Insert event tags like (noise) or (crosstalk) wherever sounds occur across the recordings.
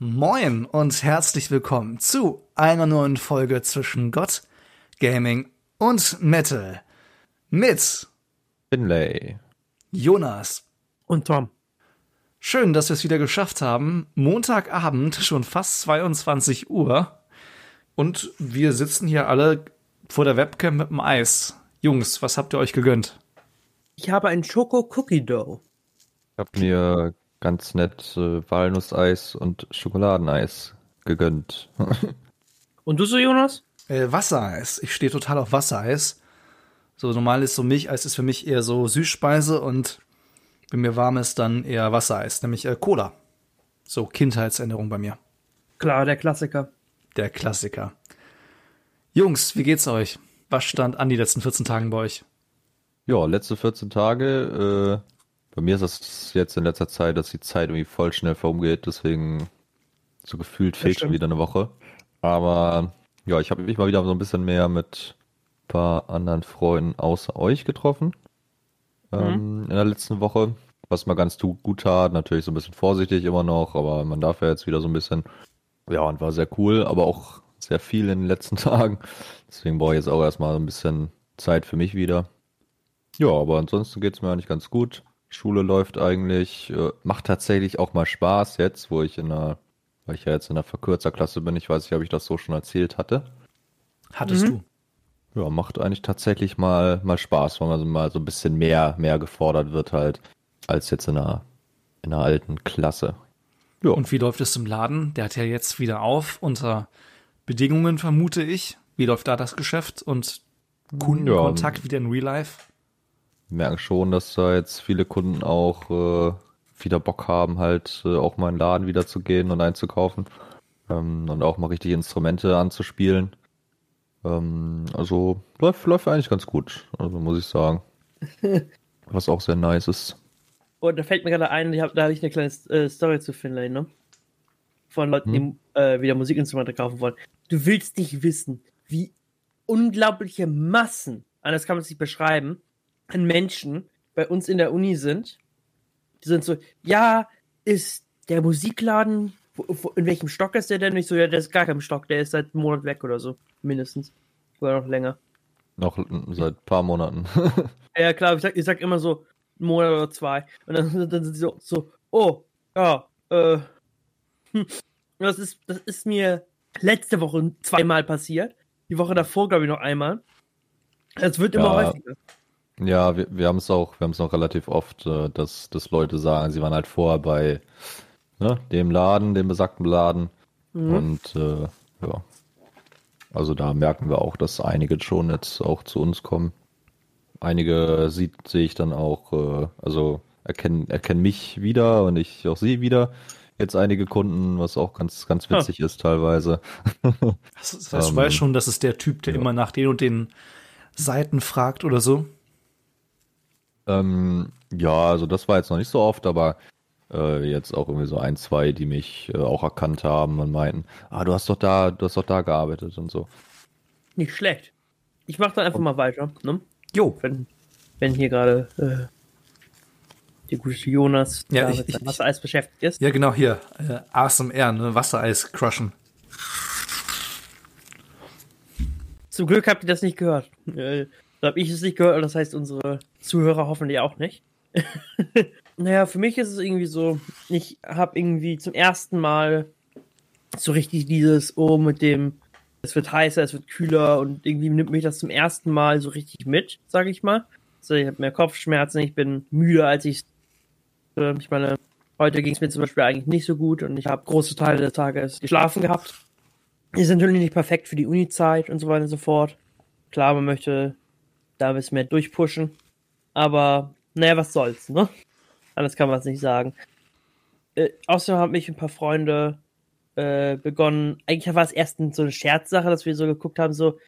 Moin und herzlich willkommen zu einer neuen Folge zwischen Gott, Gaming und Metal. Mit Finlay. Jonas. Und Tom. Schön, dass wir es wieder geschafft haben. Montagabend, schon fast 22 Uhr. Und wir sitzen hier alle vor der Webcam mit dem Eis. Jungs, was habt ihr euch gegönnt? Ich habe ein Schoko Cookie Dough. Ich habe mir ganz nett äh, Walnusseis und Schokoladeneis gegönnt. (laughs) Und du so, Jonas? Äh, Wassereis. Ich stehe total auf Wassereis. So normal ist so Milcheis ist für mich eher so Süßspeise und wenn mir warm ist, dann eher Wassereis, nämlich äh, Cola. So Kindheitserinnerung bei mir. Klar, der Klassiker. Der Klassiker. Jungs, wie geht's euch? Was stand an die letzten 14 Tagen bei euch? Ja, letzte 14 Tage. Bei mir ist das jetzt in letzter Zeit, dass die Zeit irgendwie voll schnell vorumgeht. Deswegen so gefühlt fehlt schon wieder eine Woche. Aber ja, ich habe mich mal wieder so ein bisschen mehr mit ein paar anderen Freunden außer euch getroffen. Ähm, in der letzten Woche. Was mal ganz gut tat. Natürlich so ein bisschen vorsichtig immer noch, aber man darf ja jetzt wieder so ein bisschen. Ja, und war sehr cool, aber auch sehr viel in den letzten (laughs) Tagen. Deswegen brauche ich jetzt auch erstmal so ein bisschen Zeit für mich wieder. Ja, aber ansonsten geht's mir eigentlich ganz gut. Schule läuft eigentlich, äh, macht tatsächlich auch mal Spaß jetzt, wo ich in einer, weil ich ja jetzt in einer Verkürzerklasse bin. Ich weiß nicht, ob ich das so schon erzählt hatte. Hattest Mhm. du? Ja, macht eigentlich tatsächlich mal, mal Spaß, weil man so mal so ein bisschen mehr, mehr gefordert wird halt, als jetzt in einer, in einer alten Klasse. Ja. Und wie läuft es im Laden? Der hat ja jetzt wieder auf, unter Bedingungen vermute ich. Wie läuft da das Geschäft und Kundenkontakt wieder in Real Life? Wir merken schon, dass da jetzt viele Kunden auch äh, wieder Bock haben, halt äh, auch mal in den Laden wieder zu gehen und einzukaufen ähm, und auch mal richtig Instrumente anzuspielen. Ähm, also läuft, läuft eigentlich ganz gut, also muss ich sagen. (laughs) Was auch sehr nice ist. Und da fällt mir gerade ein, ich hab, da habe ich eine kleine äh, Story zu Finlay, ne? Von Leuten, die äh, wieder Musikinstrumente kaufen wollen. Du willst nicht wissen, wie unglaubliche Massen, anders kann man es nicht beschreiben, an Menschen bei uns in der Uni sind. Die sind so, ja, ist der Musikladen, wo, wo, in welchem Stock ist der denn? Ich so, ja, der ist gar kein Stock, der ist seit einem Monat weg oder so, mindestens. Oder noch länger. Noch seit ein paar Monaten. (laughs) Ja, klar, ich sag, ich sag immer so, einen Monat oder zwei. Und dann, dann sind sie so, so oh, ja, äh, hm. das ist, das ist mir letzte Woche zweimal passiert. Die Woche davor, glaube ich, noch einmal. Es wird immer Ja. häufiger. Ja, wir, wir haben es auch, wir haben es auch relativ oft, äh, dass, dass Leute sagen, sie waren halt vorher bei ne, dem Laden, dem besagten Laden. Mhm. Und äh, ja. Also da merken wir auch, dass einige schon jetzt auch zu uns kommen. Einige sieht, sehe ich dann auch, äh, also erkennen, erkennen mich wieder und ich auch sie wieder. Jetzt einige Kunden, was auch ganz, ganz Ha. witzig ist teilweise. Das, heißt, du Ähm, weißt schon, das ist der Typ, der ja. immer nach den und den Seiten fragt oder so. Ähm, ja, also das war jetzt noch nicht so oft, aber äh, jetzt auch irgendwie so ein, zwei, die mich äh, auch erkannt haben und meinten, ah, du hast doch da, du hast doch da gearbeitet und so. Nicht schlecht. Ich mach dann einfach mal weiter, ne? Jo. Wenn, wenn hier gerade äh, der gute Jonas Ja, da ich- mit ich- Wassereis beschäftigt ist. Ja, genau hier. Äh, ASMR, ne? Wassereis crushen. Zum Glück habt ihr das nicht gehört. Äh, da habe ich es nicht gehört, und das heißt unsere Zuhörer hoffentlich auch nicht. (laughs) naja, für mich ist es irgendwie so, ich habe irgendwie zum ersten Mal so richtig dieses, oh, mit dem, es wird heißer, es wird kühler und irgendwie nimmt mich das zum ersten Mal so richtig mit, sage ich mal. Also ich habe mehr Kopfschmerzen, ich bin müde, als ich, äh, ich meine, heute ging es mir zum Beispiel eigentlich nicht so gut und ich habe große Teile des Tages geschlafen gehabt. Ist natürlich nicht perfekt für die Uni-Zeit und so weiter und so fort. Klar, man möchte da ein bisschen mehr durchpushen. Aber, naja, was soll's, ne? Anders kann man es nicht sagen. Äh, außerdem haben mich ein paar Freunde äh, begonnen. Eigentlich war es erst so eine Scherzsache, dass wir so geguckt haben, so,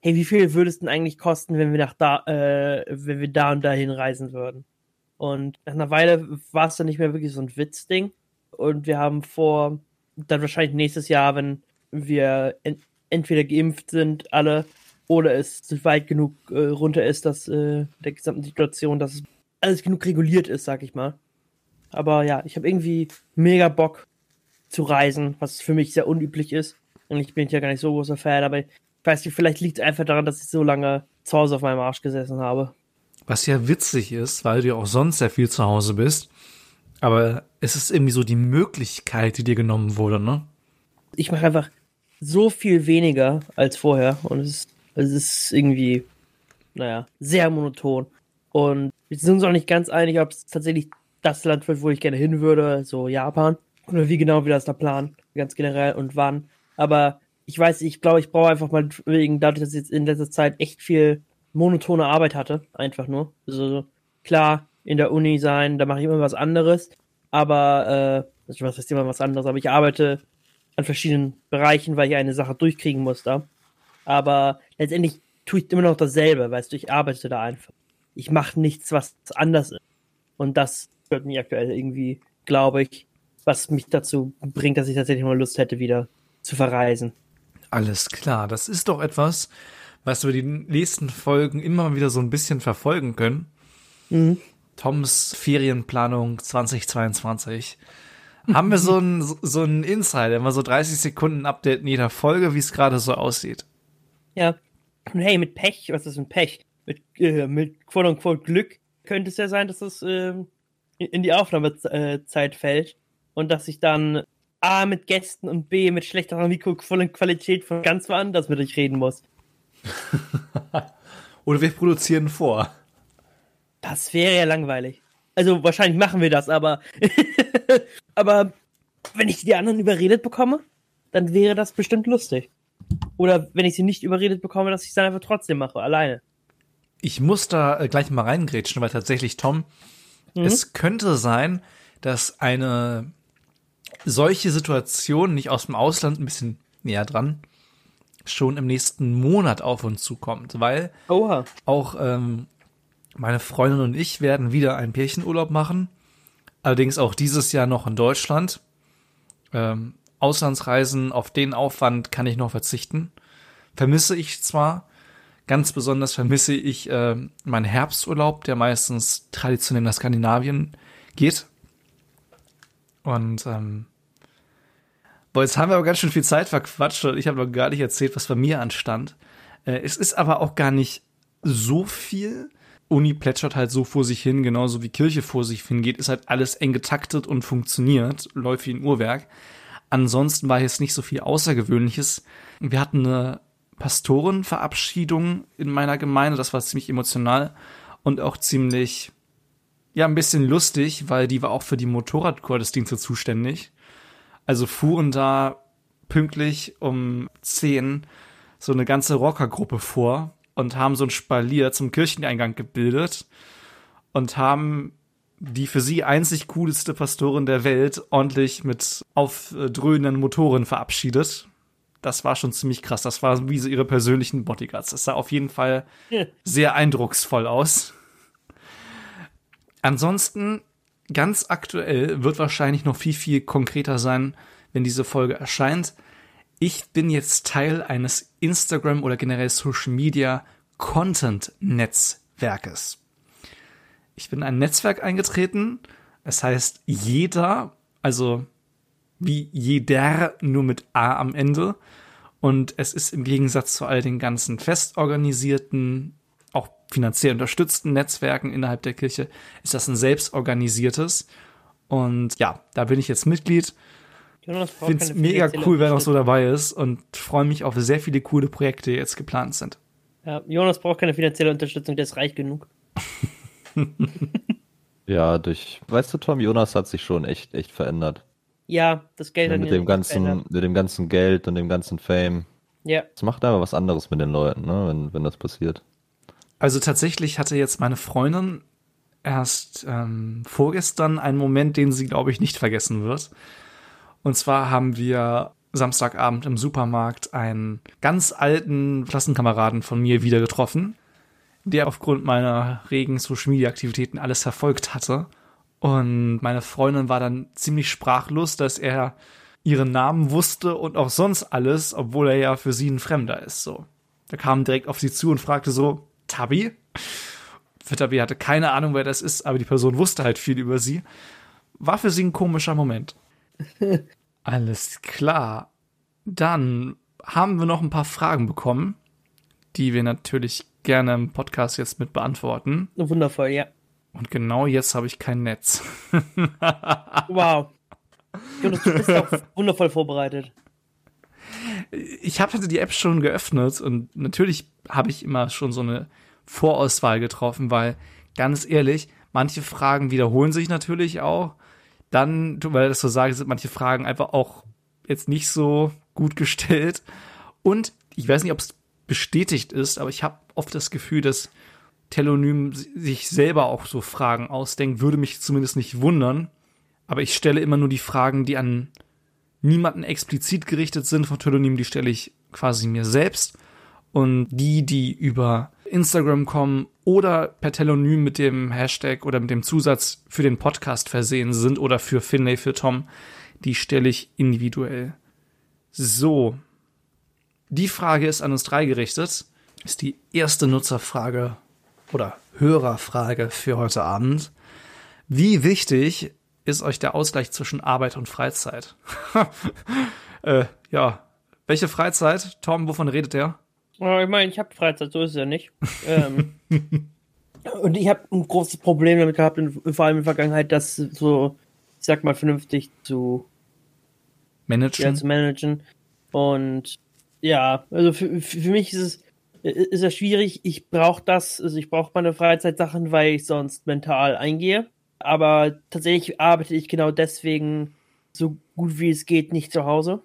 hey, wie viel würde es denn eigentlich kosten, wenn wir nach da, äh, wenn wir da und dahin reisen würden? Und nach einer Weile war es dann nicht mehr wirklich so ein Witzding. Und wir haben vor, dann wahrscheinlich nächstes Jahr, wenn wir en entweder geimpft sind, alle, oder es weit genug äh, runter ist, dass äh, der gesamten Situation, dass es alles genug reguliert ist, sag ich mal. Aber ja, ich habe irgendwie mega Bock, zu reisen, was für mich sehr unüblich ist. Und ich bin ja gar nicht so großer Fan, aber ich weiß nicht, vielleicht liegt es einfach daran, dass ich so lange zu Hause auf meinem Arsch gesessen habe. Was ja witzig ist, weil du ja auch sonst sehr viel zu Hause bist. Aber es ist irgendwie so die Möglichkeit, die dir genommen wurde, ne? Ich mache einfach so viel weniger als vorher und es ist, es ist irgendwie, naja, sehr monoton. Und wir sind uns auch nicht ganz einig, ob es tatsächlich das Land wird, wo ich gerne hin würde, so Japan. Oder wie genau wir das da planen, ganz generell und wann. Aber ich weiß, ich glaube, ich brauche einfach mal wegen, dadurch, dass ich jetzt in letzter Zeit echt viel monotone Arbeit hatte, einfach nur. Also klar, in der Uni sein, da mache ich immer was anderes, aber, äh, was heißt immer was anderes, aber ich arbeite an verschiedenen Bereichen, weil ich eine Sache durchkriegen muss da. Aber letztendlich tue ich immer noch dasselbe, weißt du, ich arbeite da einfach. Ich mache nichts, was anders ist. Und das wird mich aktuell irgendwie, glaube ich, was mich dazu bringt, dass ich tatsächlich mal Lust hätte, wieder zu verreisen. Alles klar, das ist doch etwas, was wir die nächsten Folgen immer wieder so ein bisschen verfolgen können. Mhm. Toms Ferienplanung 2022. Haben wir so (laughs) ein, so ein Insider, immer so 30 Sekunden Update in jeder Folge, wie es gerade so aussieht. Ja. Hey, mit Pech, was ist ein Pech? Mit, äh, mit quote unquote Glück könnte es ja sein, dass es äh, in die Aufnahmezeit fällt und dass ich dann A mit Gästen und B mit schlechterer Mikroqualität von ganz woanders mit euch reden muss. (laughs) Oder wir produzieren vor. Das wäre ja langweilig. Also wahrscheinlich machen wir das, aber (laughs) aber wenn ich die anderen überredet bekomme, dann wäre das bestimmt lustig. Oder wenn ich sie nicht überredet bekomme, dass ich es dann einfach trotzdem mache, alleine. Ich muss da äh, gleich mal reingrätschen, weil tatsächlich, Tom, mhm. es könnte sein, dass eine solche Situation nicht aus dem Ausland ein bisschen näher dran schon im nächsten Monat auf uns zukommt, weil Oha. auch ähm, meine Freundin und ich werden wieder einen Pärchenurlaub machen. Allerdings auch dieses Jahr noch in Deutschland. Ähm, Auslandsreisen, auf den Aufwand kann ich noch verzichten. Vermisse ich zwar. Ganz besonders vermisse ich äh, meinen Herbsturlaub, der meistens traditionell nach Skandinavien geht. Und ähm, boah, jetzt haben wir aber ganz schön viel Zeit verquatscht und ich habe noch gar nicht erzählt, was bei mir anstand. Äh, es ist aber auch gar nicht so viel. Uni plätschert halt so vor sich hin, genauso wie Kirche vor sich hingeht, ist halt alles eng getaktet und funktioniert, läuft wie ein Uhrwerk. Ansonsten war jetzt nicht so viel Außergewöhnliches. Wir hatten eine Pastorenverabschiedung in meiner Gemeinde, das war ziemlich emotional und auch ziemlich, ja, ein bisschen lustig, weil die war auch für die Motorradgottesdienste zuständig. Also fuhren da pünktlich um zehn so eine ganze Rockergruppe vor und haben so ein Spalier zum Kircheneingang gebildet und haben die für sie einzig coolste Pastorin der Welt ordentlich mit aufdröhnenden Motoren verabschiedet. Das war schon ziemlich krass. Das war wie so ihre persönlichen Bodyguards. Das sah auf jeden Fall sehr eindrucksvoll aus. Ansonsten, ganz aktuell, wird wahrscheinlich noch viel, viel konkreter sein, wenn diese Folge erscheint ich bin jetzt Teil eines Instagram oder generell Social Media Content Netzwerkes. Ich bin in ein Netzwerk eingetreten. Das heißt, jeder, also wie jeder, nur mit A am Ende. Und es ist im Gegensatz zu all den ganzen festorganisierten, auch finanziell unterstützten Netzwerken innerhalb der Kirche, ist das ein selbstorganisiertes. Und ja, da bin ich jetzt Mitglied Finde es mega cool, wer noch so dabei ist und freue mich auf sehr viele coole Projekte, die jetzt geplant sind. Ja, Jonas braucht keine finanzielle Unterstützung, der ist reich genug. (laughs) (laughs) ja, durch, weißt du, Tom, Jonas hat sich schon echt, echt verändert. Ja, das Geld hat mit dem ganzen, verändert. mit dem ganzen Geld und dem ganzen Fame. Ja. Es macht aber was anderes mit den Leuten, ne, wenn, wenn das passiert. Also tatsächlich hatte jetzt meine Freundin erst ähm, vorgestern einen Moment, den sie, glaube ich, nicht vergessen wird. Und zwar haben wir Samstagabend im Supermarkt einen ganz alten Klassenkameraden von mir wieder getroffen, der aufgrund meiner regen Social Media Aktivitäten alles verfolgt hatte. Und meine Freundin war dann ziemlich sprachlos, dass er ihren Namen wusste und auch sonst alles, obwohl er ja für sie ein Fremder ist, so. Er kam direkt auf sie zu und fragte so, Tabi? Tabi hatte keine Ahnung, wer das ist, aber die Person wusste halt viel über sie. War für sie ein komischer Moment. (laughs) Alles klar. Dann haben wir noch ein paar Fragen bekommen, die wir natürlich gerne im Podcast jetzt mit beantworten. Wundervoll, ja. Und genau jetzt habe ich kein Netz. (laughs) wow. Jonas, du bist auch wundervoll vorbereitet. Ich habe die App schon geöffnet und natürlich habe ich immer schon so eine Vorauswahl getroffen, weil ganz ehrlich, manche Fragen wiederholen sich natürlich auch. Dann, weil das so sage, sind manche Fragen einfach auch jetzt nicht so gut gestellt. Und ich weiß nicht, ob es bestätigt ist, aber ich habe oft das Gefühl, dass Telonym sich selber auch so Fragen ausdenkt, würde mich zumindest nicht wundern. Aber ich stelle immer nur die Fragen, die an niemanden explizit gerichtet sind von Telonym, die stelle ich quasi mir selbst. Und die, die über Instagram kommen oder per Telonym mit dem Hashtag oder mit dem Zusatz für den Podcast versehen sind oder für Finlay, für Tom, die stelle ich individuell. So. Die Frage ist an uns drei gerichtet. Ist die erste Nutzerfrage oder Hörerfrage für heute Abend. Wie wichtig ist euch der Ausgleich zwischen Arbeit und Freizeit? (laughs) äh, ja. Welche Freizeit? Tom, wovon redet? Oh, ich meine, ich habe Freizeit, so ist es ja nicht. ähm, (laughs) und ich habe ein großes Problem damit gehabt, vor allem in der Vergangenheit, das so, ich sag mal, vernünftig zu managen. Ja, zu managen. Und ja, also für, für mich ist es ist ja schwierig. Ich brauche das, also ich brauche meine Freizeitsachen, weil ich sonst mental eingehe. Aber tatsächlich arbeite ich genau deswegen so gut wie es geht nicht zu Hause.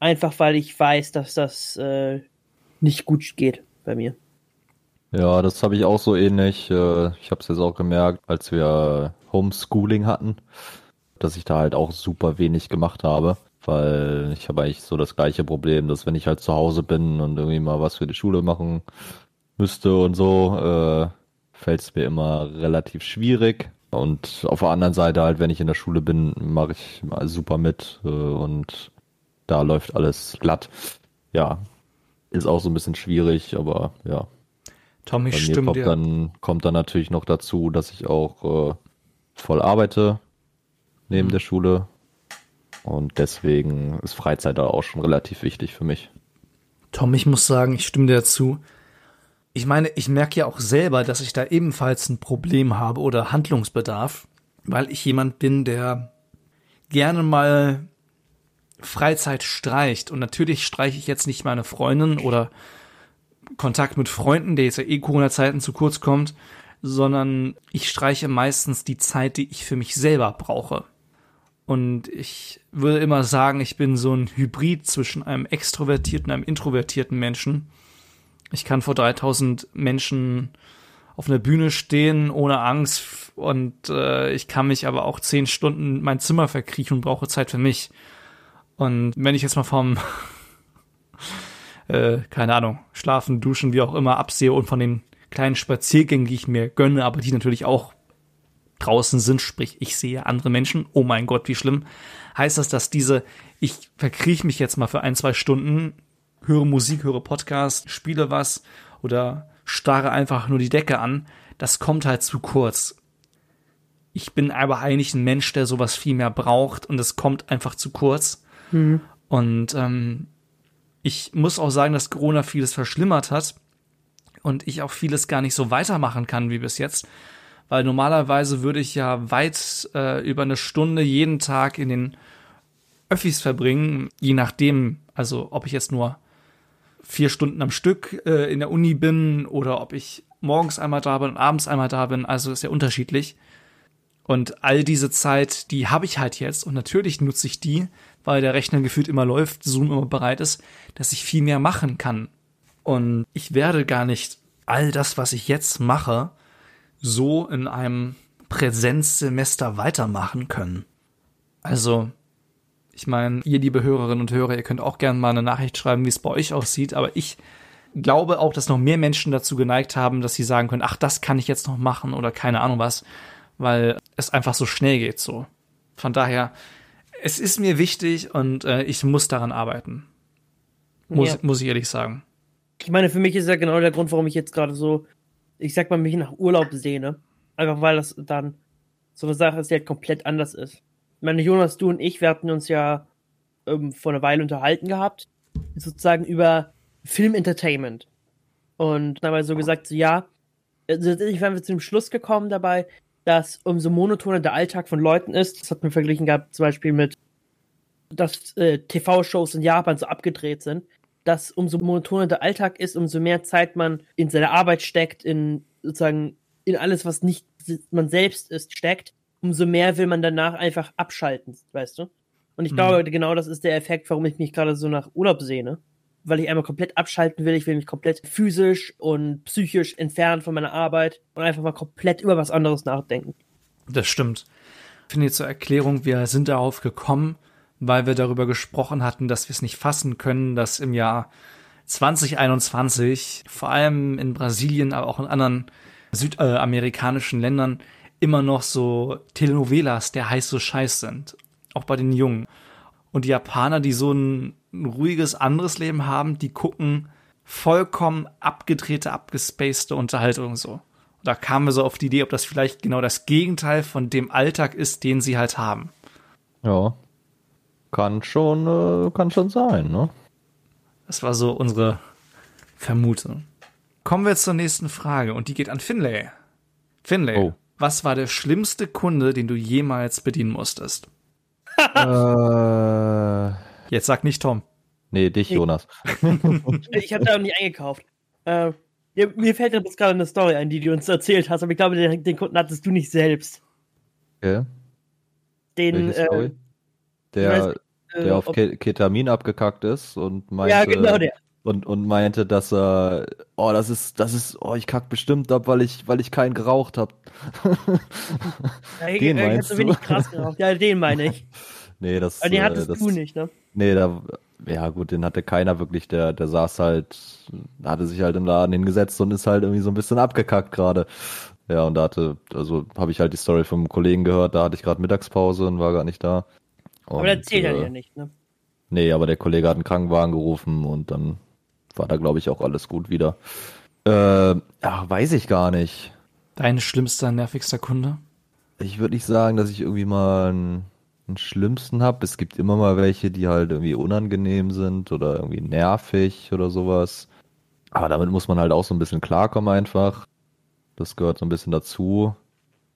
Einfach weil ich weiß, dass das äh, nicht gut geht bei mir. Ja, das habe ich auch so ähnlich. Äh, ich habe es jetzt auch gemerkt, als wir Homeschooling hatten, dass ich da halt auch super wenig gemacht habe weil ich habe eigentlich so das gleiche Problem, dass wenn ich halt zu Hause bin und irgendwie mal was für die Schule machen müsste und so, äh, fällt es mir immer relativ schwierig. Und auf der anderen Seite halt, wenn ich in der Schule bin, mache ich mal super mit äh, und da läuft alles glatt. Ja, ist auch so ein bisschen schwierig, aber ja. Tommy, Bei mir kommt dir. dann kommt dann natürlich noch dazu, dass ich auch äh, voll arbeite neben mhm. der Schule und deswegen ist Freizeit da auch schon relativ wichtig für mich. Tom, ich muss sagen, ich stimme dir dazu. Ich meine, ich merke ja auch selber, dass ich da ebenfalls ein Problem habe oder Handlungsbedarf, weil ich jemand bin, der gerne mal Freizeit streicht. Und natürlich streiche ich jetzt nicht meine Freundin oder Kontakt mit Freunden, der jetzt ja eh Corona-Zeiten zu kurz kommt, sondern ich streiche meistens die Zeit, die ich für mich selber brauche. Und ich würde immer sagen, ich bin so ein Hybrid zwischen einem extrovertierten und einem introvertierten Menschen. Ich kann vor 3000 Menschen auf einer Bühne stehen ohne Angst und äh, ich kann mich aber auch zehn Stunden in mein Zimmer verkriechen und brauche Zeit für mich. Und wenn ich jetzt mal vom, (laughs) äh, keine Ahnung, schlafen, duschen, wie auch immer absehe und von den kleinen Spaziergängen, die ich mir gönne, aber die natürlich auch draußen sind, sprich ich sehe andere Menschen, oh mein Gott, wie schlimm, heißt das, dass diese, ich verkriech mich jetzt mal für ein, zwei Stunden, höre Musik, höre Podcast, spiele was oder starre einfach nur die Decke an, das kommt halt zu kurz. Ich bin aber eigentlich ein Mensch, der sowas viel mehr braucht und es kommt einfach zu kurz. Mhm. Und ähm, ich muss auch sagen, dass Corona vieles verschlimmert hat und ich auch vieles gar nicht so weitermachen kann wie bis jetzt, weil normalerweise würde ich ja weit äh, über eine Stunde jeden Tag in den Öffis verbringen, je nachdem, also ob ich jetzt nur vier Stunden am Stück äh, in der Uni bin oder ob ich morgens einmal da bin und abends einmal da bin, also ist ja unterschiedlich. Und all diese Zeit, die habe ich halt jetzt und natürlich nutze ich die, weil der Rechner gefühlt immer läuft, Zoom immer bereit ist, dass ich viel mehr machen kann. Und ich werde gar nicht all das, was ich jetzt mache, so in einem Präsenzsemester weitermachen können. Also, ich meine, ihr liebe Hörerinnen und Hörer, ihr könnt auch gerne mal eine Nachricht schreiben, wie es bei euch aussieht, aber ich glaube auch, dass noch mehr Menschen dazu geneigt haben, dass sie sagen können, ach, das kann ich jetzt noch machen oder keine Ahnung was, weil es einfach so schnell geht so. Von daher, es ist mir wichtig und äh, ich muss daran arbeiten. Muss, ja. muss ich ehrlich sagen. Ich meine, für mich ist ja genau der Grund, warum ich jetzt gerade so ich sag mal, mich nach Urlaub sehne. Einfach weil das dann so eine Sache ist, die halt komplett anders ist. meine Jonas, du und ich, wir hatten uns ja ähm, vor einer Weile unterhalten gehabt, sozusagen über Film-Entertainment. Und wir so gesagt, so ja, also waren wir zu dem Schluss gekommen dabei, dass umso monotoner der Alltag von Leuten ist, das hat man verglichen gehabt, zum Beispiel mit, dass äh, TV-Shows in Japan so abgedreht sind, dass umso monotoner der Alltag ist, umso mehr Zeit man in seine Arbeit steckt, in sozusagen in alles, was nicht man selbst ist, steckt, umso mehr will man danach einfach abschalten, weißt du? Und ich mhm. glaube, genau das ist der Effekt, warum ich mich gerade so nach Urlaub sehne. Weil ich einmal komplett abschalten will. Ich will mich komplett physisch und psychisch entfernen von meiner Arbeit und einfach mal komplett über was anderes nachdenken. Das stimmt. Ich finde zur Erklärung, wir sind darauf gekommen, weil wir darüber gesprochen hatten, dass wir es nicht fassen können, dass im Jahr 2021, vor allem in Brasilien, aber auch in anderen südamerikanischen Ländern, immer noch so Telenovelas der heiße Scheiß sind. Auch bei den Jungen. Und die Japaner, die so ein, ruhiges anderes Leben haben, die gucken vollkommen abgedrehte, abgespacede Unterhaltung so. Da kamen wir so auf die Idee, ob das vielleicht genau das Gegenteil von dem Alltag ist, den sie halt haben. Ja. Kann schon, äh, kann schon sein, ne? Das war so unsere Vermutung. Kommen wir zur nächsten Frage und die geht an Finlay. Finlay, oh. was war der schlimmste Kunde, den du jemals bedienen musstest? (laughs) äh, Jetzt sag nicht Tom. Nee, dich, Jonas. (laughs) ich habe da noch nie eingekauft. Äh, mir fällt jetzt gerade eine Story ein, die du uns erzählt hast, aber ich glaube, den, den Kunden hattest du nicht selbst. Okay. Den, äh, der, weiß, der auf Ketamin abgekackt ist und meinte. Ja, genau der. Und, und meinte, dass er, oh, das ist, das ist, oh, ich kack bestimmt ab, weil ich, weil ich keinen geraucht habe. (laughs) ja, den meinst du? wenig krass geraucht. Ja, den meine ich. (laughs) nee, das. Aber den hattest das, du nicht, ne? Nee, da, ja gut, den hatte keiner wirklich, der, der saß halt, hatte sich halt im Laden hingesetzt und ist halt irgendwie so ein bisschen abgekackt gerade. Ja, und da hatte, also habe ich halt die Story vom Kollegen gehört, da hatte ich gerade Mittagspause und war gar nicht da. Und, aber der zählt äh, ja nicht, ne? Nee, aber der Kollege hat einen Krankenwagen gerufen und dann war da, glaube ich, auch alles gut wieder. Äh, ach, weiß ich gar nicht. Dein schlimmster, nervigster Kunde? Ich würde nicht sagen, dass ich irgendwie mal einen, einen schlimmsten habe. Es gibt immer mal welche, die halt irgendwie unangenehm sind oder irgendwie nervig oder sowas. Aber damit muss man halt auch so ein bisschen klarkommen einfach. Das gehört so ein bisschen dazu.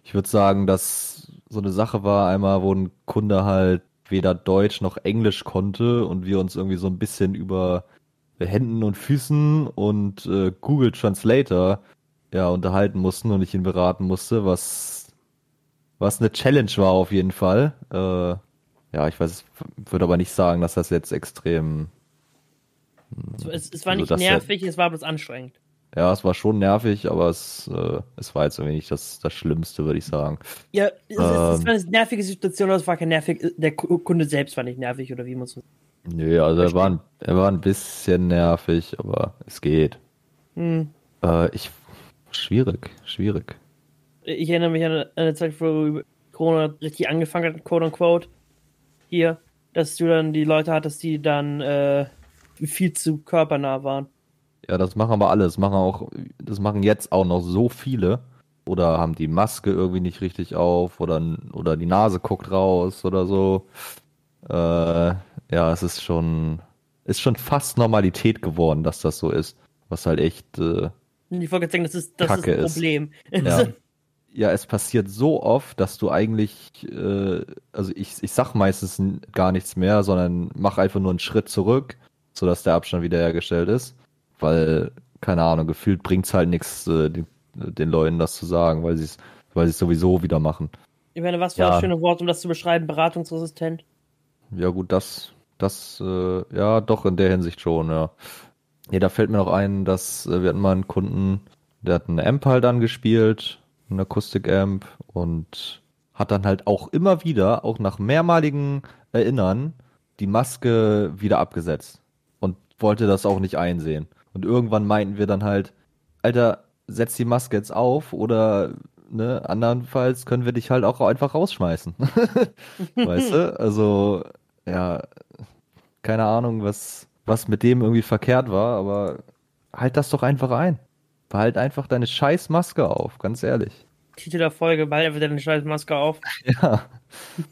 Ich würde sagen, dass so eine Sache war einmal, wo ein Kunde halt weder Deutsch noch Englisch konnte und wir uns irgendwie so ein bisschen über Händen und Füßen und äh, Google Translator ja unterhalten mussten und ich ihn beraten musste, was was eine Challenge war auf jeden Fall. Äh, ja, ich weiß, würde aber nicht sagen, dass das jetzt extrem. Also es, es, war also nicht nervig, es war bloß anstrengend. Ja, es war schon nervig, aber es, äh, es war jetzt irgendwie nicht das, das Schlimmste, würde ich sagen. Ja, es, ähm, es war eine nervige Situation, aber es war kein nervig, der Kunde selbst war nicht nervig, oder wie muss man Nö, also er war, ein, er war ein bisschen nervig, aber es geht. Hm. Äh, ich, schwierig, schwierig. Ich erinnere mich an eine Zeit, wo Corona richtig angefangen hat, quote unquote, hier, dass du dann die Leute hattest, die dann äh, viel zu körpernah waren. Ja, das machen aber alle. Das machen auch, das machen jetzt auch noch so viele. Oder haben die Maske irgendwie nicht richtig auf oder, oder die Nase guckt raus oder so. Äh, ja, es ist schon, ist schon fast Normalität geworden, dass das so ist. Was halt echt. Äh, ich wollte sagen, das ist das Kacke ist ein Problem. Ist. Ja. (laughs) ja, es passiert so oft, dass du eigentlich, äh, also ich, ich sag meistens gar nichts mehr, sondern mach einfach nur einen Schritt zurück, sodass der Abstand wiederhergestellt ist. Weil, keine Ahnung, gefühlt bringt's halt nichts, äh, den, den Leuten das zu sagen, weil sie es weil sie es sowieso wieder machen. Ich meine, was für ja. ein schönes Wort, um das zu beschreiben, beratungsresistent. Ja, gut, das, das, äh, ja, doch in der Hinsicht schon, ja. Nee, da fällt mir noch ein, dass äh, wir hatten mal einen Kunden, der hat eine Amp halt angespielt, eine Akustik-Amp und hat dann halt auch immer wieder, auch nach mehrmaligen Erinnern, die Maske wieder abgesetzt und wollte das auch nicht einsehen. Und irgendwann meinten wir dann halt, Alter, setz die Maske jetzt auf oder ne, andernfalls können wir dich halt auch einfach rausschmeißen. (laughs) weißt du? Also ja, keine Ahnung, was, was mit dem irgendwie verkehrt war, aber halt das doch einfach ein. Behalt einfach deine scheiß Maske auf, ganz ehrlich. Titel der Folge, behalt einfach deine scheiß Maske auf. (laughs) Ja.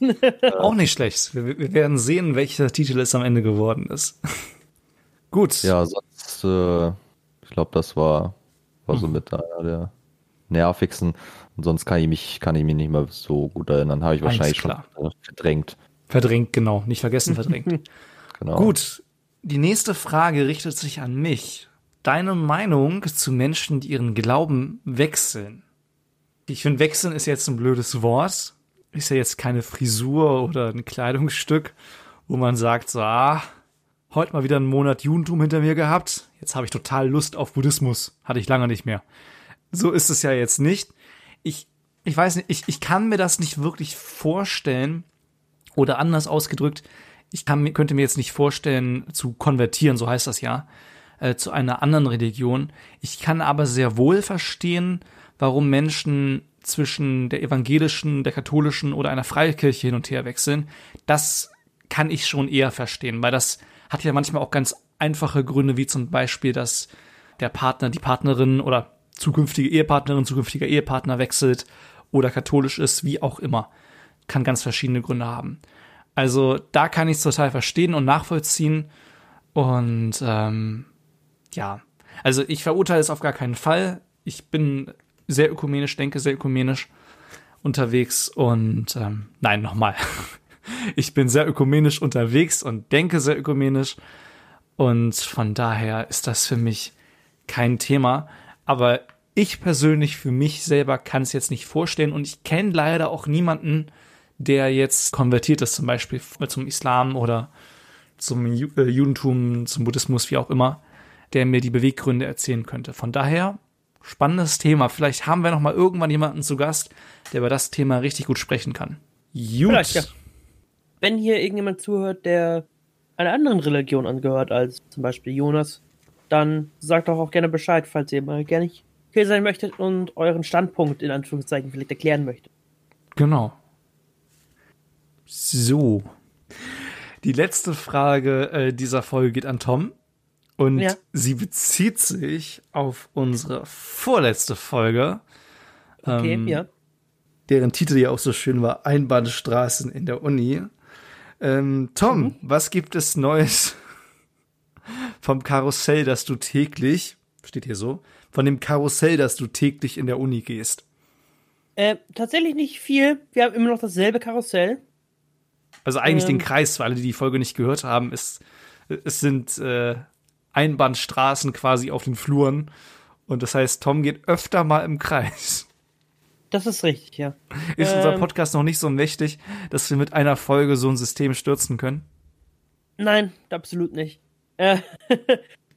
(laughs) Auch nicht schlecht. Wir, wir, werden sehen, welcher Titel es am Ende geworden ist. Gut. Ja, sonst, äh, ich glaube, das war, war so hm. mit einer der nervigsten. Und sonst kann ich mich, kann ich mich nicht mehr so gut erinnern. Habe ich wahrscheinlich schon verdrängt. Verdrängt, genau. Nicht vergessen, verdrängt. (laughs) genau. Gut. Die nächste Frage richtet sich an mich. Deine Meinung zu Menschen, die ihren Glauben wechseln? Ich finde, wechseln ist jetzt ein blödes Wort. Ist ja jetzt keine Frisur oder ein Kleidungsstück, wo man sagt, so, ah, heute mal wieder einen Monat Judentum hinter mir gehabt. Jetzt habe ich total Lust auf Buddhismus. Hatte ich lange nicht mehr. So ist es ja jetzt nicht. Ich, ich weiß nicht, ich, ich kann mir das nicht wirklich vorstellen. Oder anders ausgedrückt, ich kann, könnte mir jetzt nicht vorstellen, zu konvertieren, so heißt das ja, äh, zu einer anderen Religion. Ich kann aber sehr wohl verstehen, warum Menschen zwischen der evangelischen, der katholischen oder einer Freikirche hin und her wechseln. Das kann ich schon eher verstehen, weil das hat ja manchmal auch ganz einfache Gründe, wie zum Beispiel, dass der Partner, die Partnerin oder zukünftige Ehepartnerin, zukünftiger Ehepartner wechselt oder katholisch ist, wie auch immer. Kann ganz verschiedene Gründe haben. Also da kann ich es total verstehen und nachvollziehen. Und ähm, ja, also ich verurteile es auf gar keinen Fall. Ich bin sehr ökumenisch, denke sehr ökumenisch unterwegs und ähm, nein, nochmal. (laughs) Ich bin sehr ökumenisch unterwegs und denke sehr ökumenisch und von daher ist das für mich kein Thema. Aber ich persönlich für mich selber kann es jetzt nicht vorstellen und ich kenne leider auch niemanden, der jetzt konvertiert ist, zum Beispiel zum Islam oder zum äh, Judentum, zum Buddhismus, wie auch immer, der mir die Beweggründe erzählen könnte. Von daher spannendes Thema. Vielleicht haben wir noch mal irgendwann jemanden zu Gast, der über das Thema richtig gut sprechen kann. Gut. Vielleicht, ja. Wenn hier irgendjemand zuhört, der einer anderen Religion angehört als zum Beispiel Jonas, dann sagt doch auch gerne Bescheid, falls ihr mal gerne hier sein möchtet und euren Standpunkt in Anführungszeichen vielleicht erklären möchtet. Genau. So. Die letzte Frage äh, dieser Folge geht an Tom. Und ja. sie bezieht sich auf unsere vorletzte Folge. Okay, ähm, ja. Deren Titel ja auch so schön war: Einbahnstraßen in der Uni. Ähm, Tom, mhm. was gibt es Neues vom Karussell, das du täglich, steht hier so, von dem Karussell, das du täglich in der Uni gehst? Äh, tatsächlich nicht viel. Wir haben immer noch dasselbe Karussell. Also eigentlich ähm, den Kreis, für alle, die die Folge nicht gehört haben, ist, es sind äh, Einbahnstraßen quasi auf den Fluren. Und das heißt, Tom geht öfter mal im Kreis. Das ist richtig, ja. Ist ähm, unser Podcast noch nicht so mächtig, dass wir mit einer Folge so ein System stürzen können? Nein, absolut nicht. Äh, (laughs)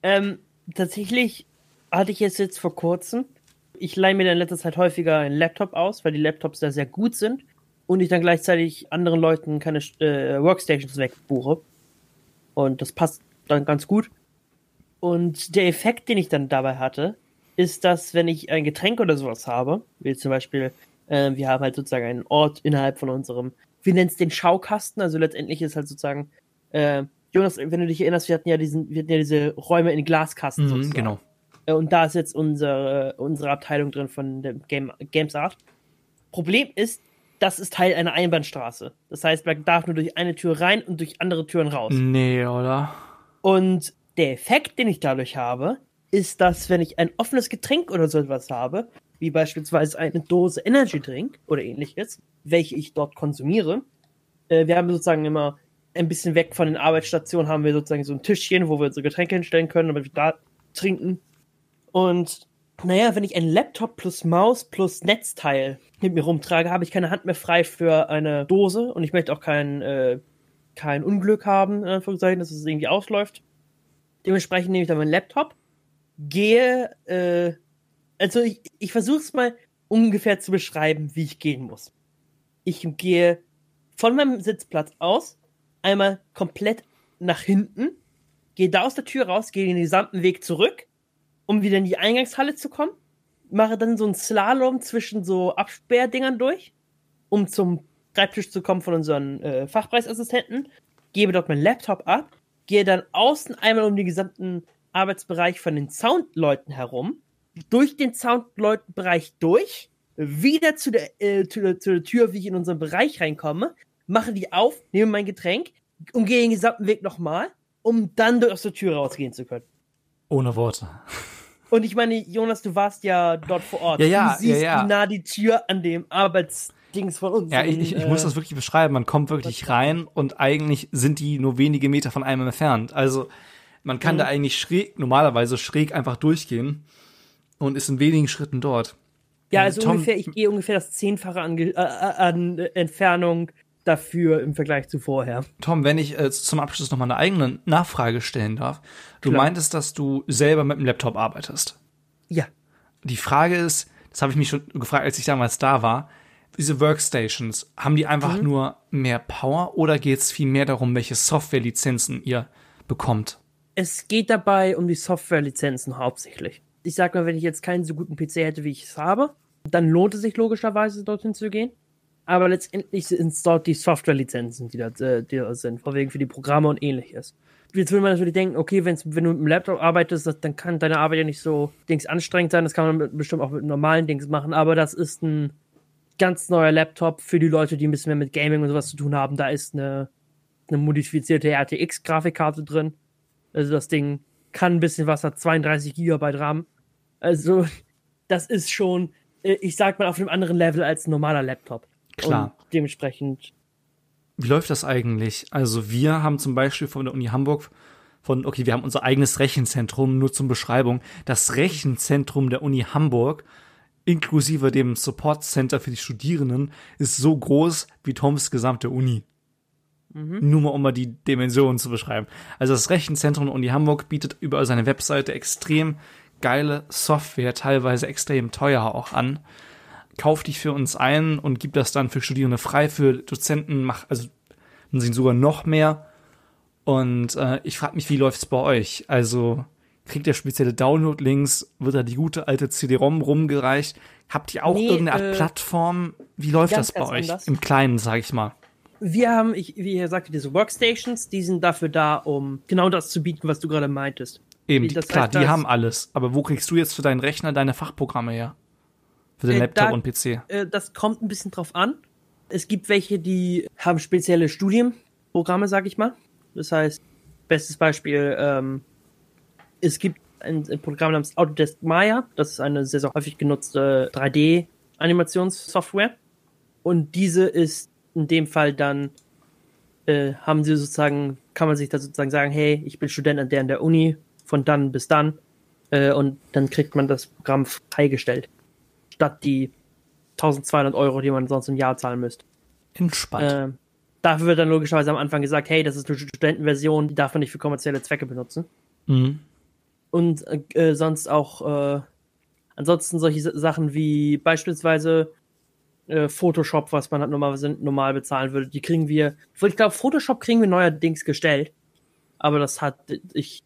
ähm, tatsächlich hatte ich es jetzt vor kurzem. Ich leihe mir in letzter Zeit häufiger einen Laptop aus, weil die Laptops da sehr gut sind und ich dann gleichzeitig anderen Leuten keine äh, Workstations wegbuche. Und das passt dann ganz gut. Und der Effekt, den ich dann dabei hatte, ist, dass wenn ich ein Getränk oder sowas habe, wie zum Beispiel, äh, wir haben halt sozusagen einen Ort innerhalb von unserem, wir nennen es den Schaukasten, also letztendlich ist halt sozusagen, äh, Jonas, wenn du dich erinnerst, wir hatten ja diesen, wir hatten ja diese Räume in Glaskasten. Mhm, genau. Äh, und da ist jetzt unsere, unsere Abteilung drin von dem Game, Games Art. Problem ist, das ist Teil einer Einbahnstraße. Das heißt, man darf nur durch eine Tür rein und durch andere Türen raus. Nee, oder? Und der Effekt, den ich dadurch habe, ist, dass wenn ich ein offenes Getränk oder so etwas habe, wie beispielsweise eine Dose Energy Drink oder ähnliches, welche ich dort konsumiere, äh, wir haben sozusagen immer ein bisschen weg von den Arbeitsstationen haben wir sozusagen so ein Tischchen, wo wir so Getränke hinstellen können, damit wir da trinken. Und naja, wenn ich ein Laptop plus Maus plus Netzteil mit mir rumtrage, habe ich keine Hand mehr frei für eine Dose und ich möchte auch kein, äh, kein Unglück haben, in Anführungszeichen, dass es irgendwie ausläuft. Dementsprechend nehme ich dann meinen Laptop, gehe, äh, also ich, ich versuche es mal ungefähr zu beschreiben, wie ich gehen muss. Ich gehe von meinem Sitzplatz aus, einmal komplett nach hinten, gehe da aus der Tür raus, gehe den gesamten Weg zurück, um wieder in die Eingangshalle zu kommen, mache dann so einen Slalom zwischen so Absperrdingern durch, um zum Schreibtisch zu kommen von unseren äh, Fachpreisassistenten, gebe dort meinen Laptop ab, gehe dann außen einmal um den gesamten Arbeitsbereich von den Soundleuten herum, durch den Soundleutenbereich durch, wieder zu der, äh, zu, der, zu der Tür, wie ich in unseren Bereich reinkomme, mache die auf, nehme mein Getränk und gehe den gesamten Weg nochmal, um dann durch aus der Tür rausgehen zu können. Ohne Worte. Und ich meine, Jonas, du warst ja dort vor Ort. Ja, ja, du siehst, ja, ja. wie nah die Tür an dem Arbeitsdings von uns Ja, ich, ich, ich muss das wirklich beschreiben. Man kommt wirklich rein und eigentlich sind die nur wenige Meter von einem entfernt. Also man kann Mhm. da eigentlich schräg, normalerweise schräg einfach durchgehen und ist in wenigen Schritten dort. Ja, also Tom- ungefähr, ich gehe ungefähr das Zehnfache an, äh, äh, an Entfernung dafür im Vergleich zu vorher. Tom, wenn ich äh, zum Abschluss noch mal eine eigene Nachfrage stellen darf. Du Klar. meintest, dass du selber mit dem Laptop arbeitest. Ja. Die Frage ist, das habe ich mich schon gefragt, als ich damals da war, diese Workstations, haben die einfach Mhm. nur mehr Power oder geht es viel mehr darum, welche Softwarelizenzen ihr bekommt? Es geht dabei um die Softwarelizenzen hauptsächlich. Ich sag mal, wenn ich jetzt keinen so guten PC hätte, wie ich es habe, dann lohnt es sich logischerweise dorthin zu gehen. Aber letztendlich sind es dort die Softwarelizenzen, die da, äh, die da sind, vorwiegend für die Programme und ähnliches. Jetzt will man natürlich denken, okay, wenn du mit dem Laptop arbeitest, dann kann deine Arbeit ja nicht so Dings anstrengend sein. Das kann man mit, bestimmt auch mit normalen Dings machen. Aber das ist ein ganz neuer Laptop für die Leute, die ein bisschen mehr mit Gaming und sowas zu tun haben. Da ist eine, eine modifizierte RTX-Grafikkarte drin. Also das Ding kann ein bisschen was, hat 32 Gigabyte RAM. Also das ist schon, äh, ich sag mal, auf einem anderen Level als ein normaler Laptop. Klar. Und dementsprechend, Wie läuft das eigentlich? Also wir haben zum Beispiel von der Uni Hamburg von, okay, wir haben unser eigenes Rechenzentrum, nur zum Beschreibung. Das Rechenzentrum der Uni Hamburg, inklusive dem Support Center für die Studierenden, ist so groß wie Toms gesamte Uni. Nur mal, um mal die Dimensionen zu beschreiben. Also das Rechenzentrum der Uni Hamburg bietet über seine Webseite extrem geile Software, teilweise extrem teuer auch an kauf dich für uns ein und gib das dann für Studierende frei, für Dozenten mach, also sind sogar noch mehr. Und äh, ich frage mich, wie läuft's bei euch? Also kriegt ihr spezielle Download-Links? Wird da die gute alte CD-ROM rumgereicht? Habt ihr auch Nee, irgendeine Art äh, Plattform? Wie läuft ganz, das bei euch? anders. Im Kleinen, sag ich mal. Wir haben, ich, wie ihr sagte, diese Workstations, die sind dafür da, um genau das zu bieten, was du gerade meintest. Eben, die, klar, heißt, die haben alles. Aber wo kriegst du jetzt für deinen Rechner deine Fachprogramme her? Für den Äh, Laptop da- und PC? Äh, das kommt ein bisschen drauf an. Es gibt welche, die haben spezielle Studienprogramme, sag ich mal. Das heißt, bestes Beispiel, ähm, es gibt ein, ein Programm namens Autodesk Maya. Das ist eine sehr, sehr häufig genutzte 3D-Animationssoftware. Und diese ist in dem Fall dann, äh, haben sie sozusagen, kann man sich da sozusagen sagen, hey, ich bin Student an der in der Uni, von dann bis dann. Äh, und dann kriegt man das Programm freigestellt. Statt die 1200 Euro, die man sonst im Jahr zahlen müsste. Entspannt. Ähm, dafür wird dann logischerweise am Anfang gesagt, hey, das ist eine Studentenversion, die darf man nicht für kommerzielle Zwecke benutzen. mhm. Und äh, äh, sonst auch, äh, ansonsten solche Sa- Sachen wie beispielsweise äh, Photoshop, was man halt normalerweise normal bezahlen würde, die kriegen wir, ich glaube, Photoshop kriegen wir neuerdings gestellt. Aber das hat ich,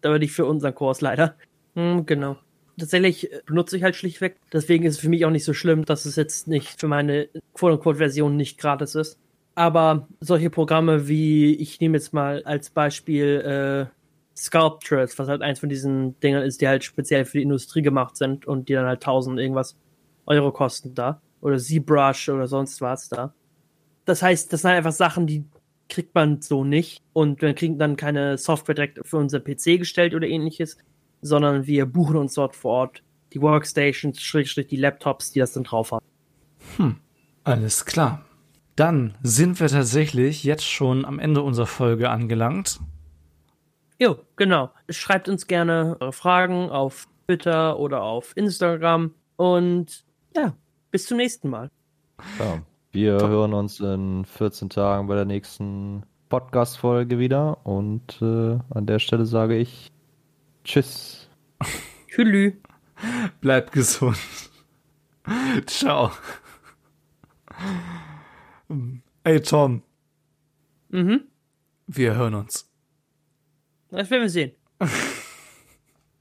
da bin ich für unseren Kurs leider. Hm, genau. Tatsächlich äh, benutze ich halt schlichtweg. Deswegen ist es für mich auch nicht so schlimm, dass es jetzt nicht für meine Quote-Unquote-Version nicht gratis ist. Aber solche Programme wie, ich nehme jetzt mal als Beispiel äh, Sculptures, was halt eins von diesen Dingern ist, die halt speziell für die Industrie gemacht sind und die dann halt 1000 irgendwas Euro kosten da. Oder ZBrush oder sonst was da. Das heißt, das sind einfach Sachen, die kriegt man so nicht. Und wir kriegen dann keine Software direkt für unser PC gestellt oder ähnliches, sondern wir buchen uns dort vor Ort die Workstations, Schrägstrich die Laptops, die das dann drauf haben. Alles klar. Dann sind wir tatsächlich jetzt schon am Ende unserer Folge angelangt. Jo, genau. Schreibt uns gerne eure Fragen auf Twitter oder auf Instagram. Und ja, bis zum nächsten Mal. Ja, wir hören uns in 14 Tagen bei der nächsten Podcast-Folge wieder. Und äh, an der Stelle sage ich Tschüss. (laughs) Tschüss. Bleibt gesund. Ciao. Ey, Tom, Mhm. wir hören uns. Das werden wir sehen. (laughs)